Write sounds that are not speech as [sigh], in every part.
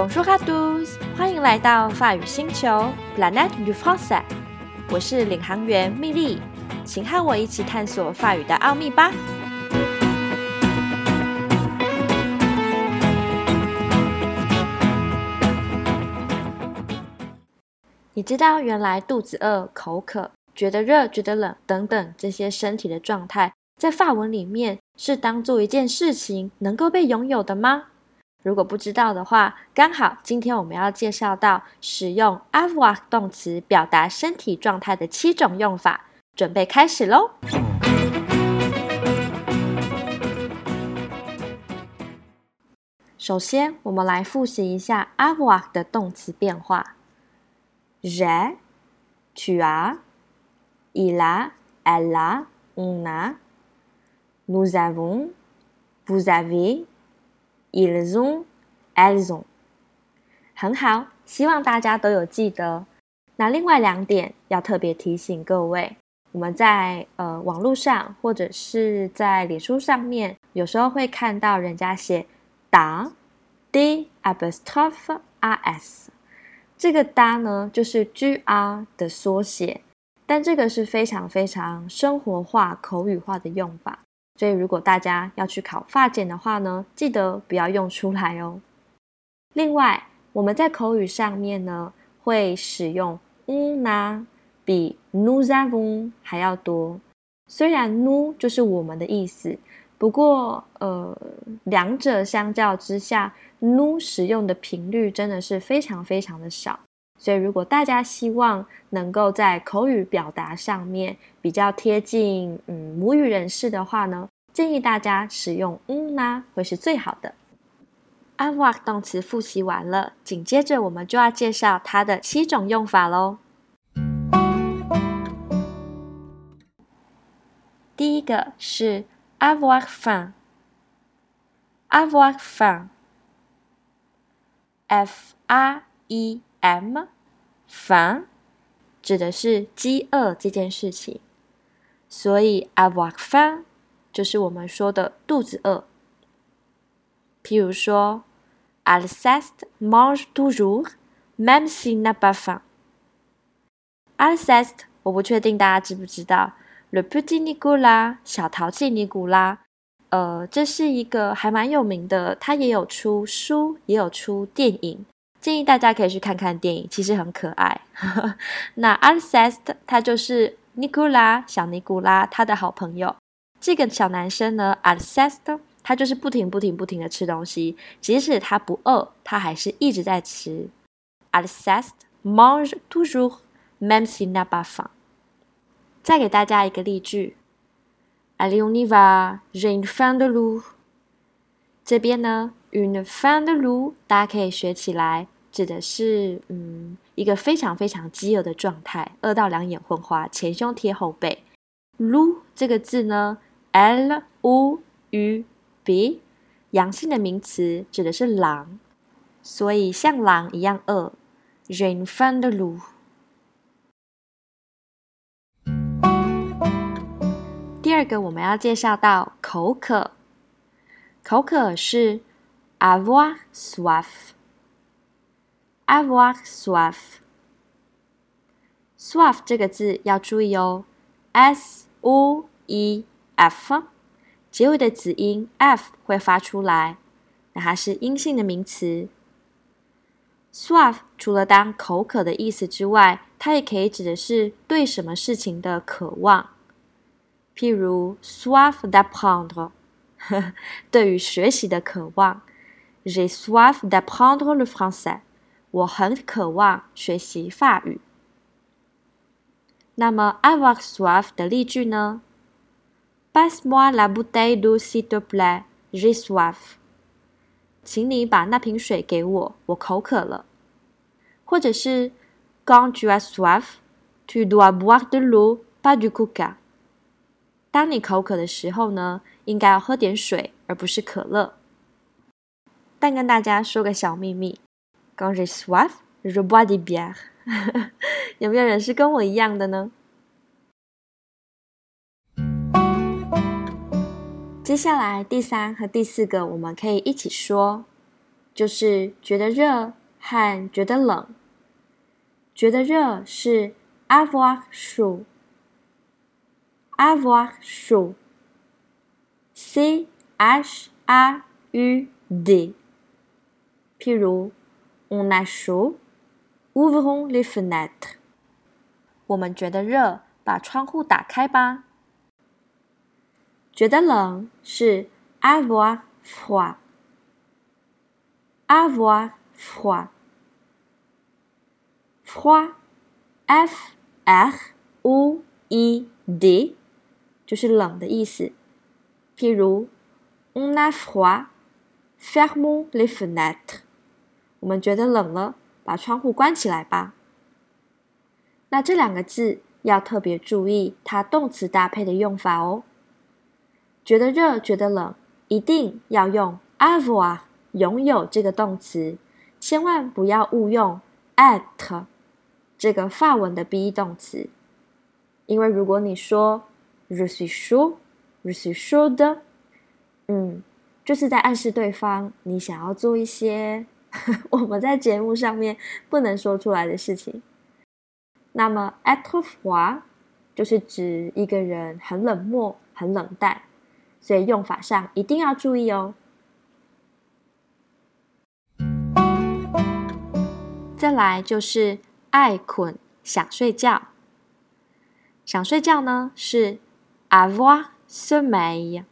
Bonjour à tous，欢迎来到法语星球 Planète du Français。我是领航员蜜莉，请和我一起探索法语的奥秘吧。你知道原来肚子饿、口渴、觉得热、觉得冷等等这些身体的状态，在法文里面是当做一件事情能够被拥有的吗？如果不知道的话，刚好今天我们要介绍到使用 avoir 动词表达身体状态的七种用法，准备开始喽！首先，我们来复习一下 avoir 的动词变化：j'ai、tu as、il a、elle a、on a、nous avons、vous avez。Ils ont, elles ont，很好，希望大家都有记得。那另外两点要特别提醒各位，我们在呃网络上或者是在脸书上面，有时候会看到人家写打 d apostrophe s，这个哒呢就是 g r 的缩写，但这个是非常非常生活化、口语化的用法。所以，如果大家要去考发检的话呢，记得不要用出来哦。另外，我们在口语上面呢，会使用 u n 比 nous avons 还要多。虽然 nu 就是我们的意思，不过呃，两者相较之下，nu 使用的频率真的是非常非常的少。所以，如果大家希望能够在口语表达上面比较贴近嗯母语人士的话呢，建议大家使用嗯呢会是最好的。avoir 动词复习完了，紧接着我们就要介绍它的七种用法喽。第一个是 avoir faim，avoir faim，f a e。m，烦，指的是饥饿这件事情，所以 avoir faim 就是我们说的肚子饿。譬如说，Alceste mange toujours，même s'il n'a pas faim。Alceste，我不确定大家知不知道，Le petit Nicolas，小淘气尼古拉，呃，这是一个还蛮有名的，他也有出书，也有出电影。建议大家可以去看看电影，其实很可爱。[laughs] 那 Alcest，他就是尼古拉，小尼古拉他的好朋友。这个小男生呢，Alcest，他就是不停不停不停的吃东西，即使他不饿，他还是一直在吃。Alcest mange toujours même s'il n'a pas faim。再给大家一个例句：Allons y va, je ne fais de lui。这边呢？Une faim de loup，大家可以学起来，指的是嗯一个非常非常饥饿的状态，饿到两眼昏花，前胸贴后背。lu 这个字呢，l u u b，阳性的名词，指的是狼，所以像狼一样饿。une faim de loup。第二个我们要介绍到口渴，口渴是。Avoir soif. avoir soif. soif 这个字要注意哦，s o e f，结尾的子音 f 会发出来，那它是阴性的名词。soif 除了当口渴的意思之外，它也可以指的是对什么事情的渴望，譬如 soif d'apprendre，[laughs] 对于学习的渴望。J'ai soif d'apprendre le français。我很渴望学习法语。那么，avoir soif 的例句呢？Passe-moi la bouteille d'eau s'il te plaît. J'ai soif。请你把那瓶水给我，我口渴了。或者是，Quand tu as soif, tu dois boire de l'eau, pas du coca。当你口渴的时候呢，应该要喝点水，而不是可乐。 但跟大家说个小秘密，quand j'ai soif, je bois des bières。有没有人是跟我一样的呢？接下来第三和第四个，我们可以一起说就是觉得热和觉得冷。觉得热是 avoir chaud，avoir chaud，c h a u d。譬如，on a chaud，ouvrons les fenêtres。我们觉得热，把窗户打开吧。觉得冷是 avoir froid，avoir froid。froid，f r o e d，就是冷的意思。譬如，on a froid，fermons les fenêtres。 我们觉得冷了，把窗户关起来吧。那这两个字要特别注意它动词搭配的用法哦。觉得热，觉得冷，一定要用 avoir 拥有这个动词，千万不要误用 être。这个法文的 be 动词，因为如果你说 je suis chaud，je suis chaude，嗯，就是在暗示对方你想要做一些 [laughs] 我们在节目上面不能说出来的事情。那么 être froid 就是指一个人很冷漠、很冷淡，所以用法上一定要注意哦。再来就是。爱困，想睡觉。想睡觉呢，是 avoir sommeil。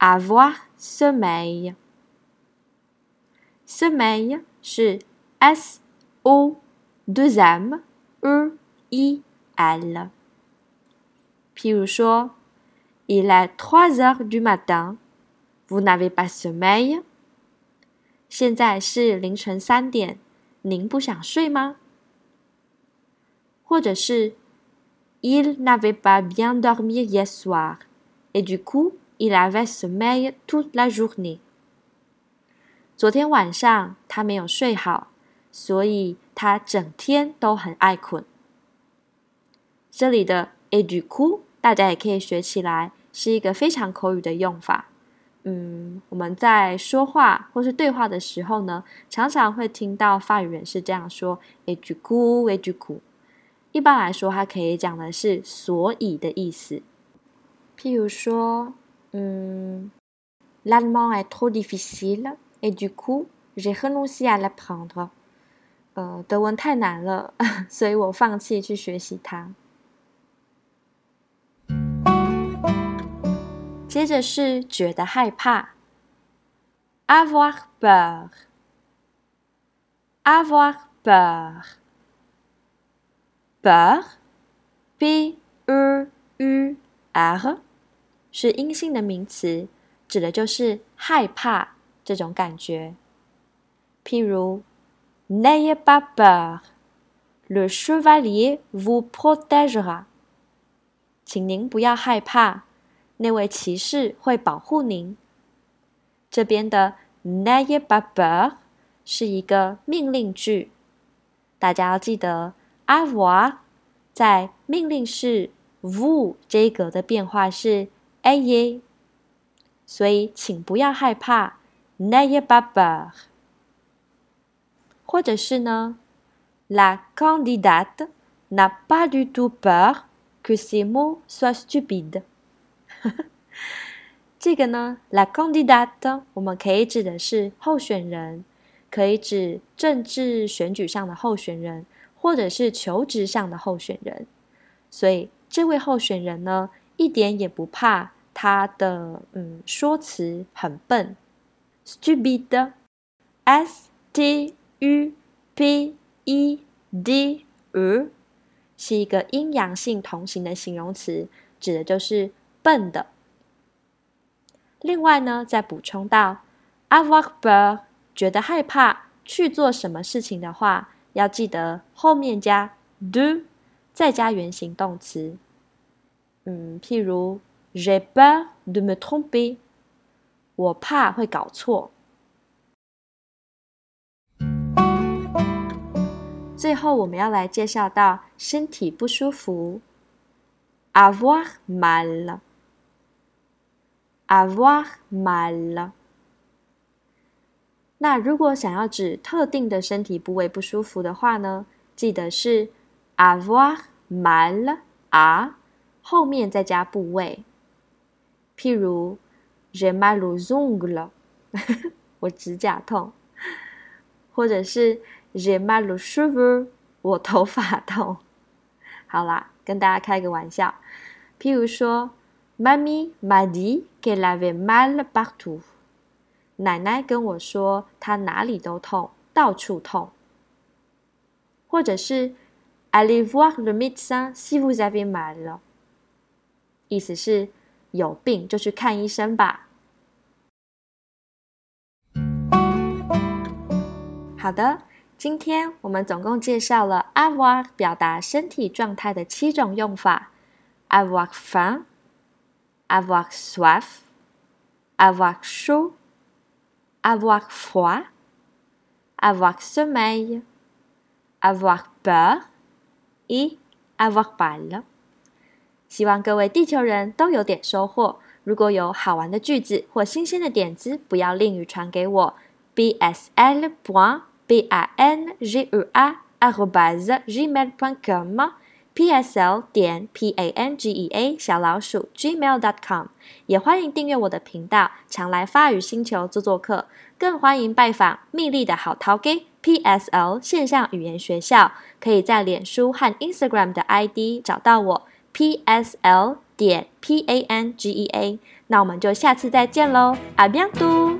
avoir sommeil。sommeil 是 s o deux m e i l。譬如说，il est trois heures du matin，vous n'avez pas sommeil？现在是凌晨三点。您不想睡吗？或者是 Il n'avait pas bien dormi hier soir et du coup il avait sommeil toute la journée。 昨天晚上他没有睡好，所以他整天都很爱困。这里的 et du coup 大家也可以学起来，是一个非常口语的用法。嗯，我们在说话或是对话的时候呢，常常会听到法语人士这样说：“A 句哭，A 句哭。”一般来说，它可以讲的是“所以”的意思。譬如说，嗯，“L'allemand est trop difficile et du coup j'ai renoncé à l'apprendre。”呃，德文太难了，所以我放弃去学习它。接着是觉得害怕，avoir peur，avoir peur，peur，b e u r，是阴性的名词，指的就是害怕这种感觉。譬如，n'ayez pas peur，le chevalier vous protégera，请您不要害怕。那位骑士会保护您。这边的 n'ayez pas peur 是一个命令句，大家要记得 avoir 在命令式 vous 这一格的变化是 ayez，所以请不要害怕 n'ayez pas peur。或者是呢，la candidate n'a pas du tout peur que ses mots soient stupides。这个呢，la candidate，我们可以指的是候选人，可以指政治选举上的候选人，或者是求职上的候选人。所以这位候选人呢，一点也不怕他的嗯说辞很笨，stupid，s t u p e d e，是一个阴阳性同形的形容词，指的就是。笨的。另外呢，再补充到，avoir peur 觉得害怕去做什么事情的话，要记得后面加 do，再加原形动词。嗯，譬如 j'ai peur de me tromper，我怕会搞错。最后，我们要来介绍到身体不舒服，avoir mal。avoir mal。那如果想要指特定的身体部位不舒服的话呢，记得是 avoir mal à 后面再加部位。譬如 j'ai mal aux ongles，我指甲痛，或者是 j'ai mal aux cheveux，我头发痛。好啦，跟大家开个玩笑，譬如说，Mamie m'a dit qu'elle avait mal partout。奶奶跟我说，她哪里都痛，到处痛。或者是，Allez voir le médecin si vous avez mal。意思是有病就去看医生吧。好的，今天我们总共介绍了 avoir 表达身体状态的七种用法：avoir faim，avoir soif，avoir chaud。avoir froid, avoir sommeil, avoir peur et avoir mal。希望各位地球人都有点收获。如果有好玩的句子或新鲜的点子，不要吝于传给我。bsl. b a n g u a arrobase gmail com p s l 点 p a n g e a 小老鼠 gmail.com，也欢迎订阅我的频道，常来发语星球做做客，更欢迎拜访蜜莉的好淘给 P S L 线上语言学校，可以在脸书和 Instagram 的 ID 找到我 P S L 点 p a n g e a，那我们就下次再见喽，阿比安都。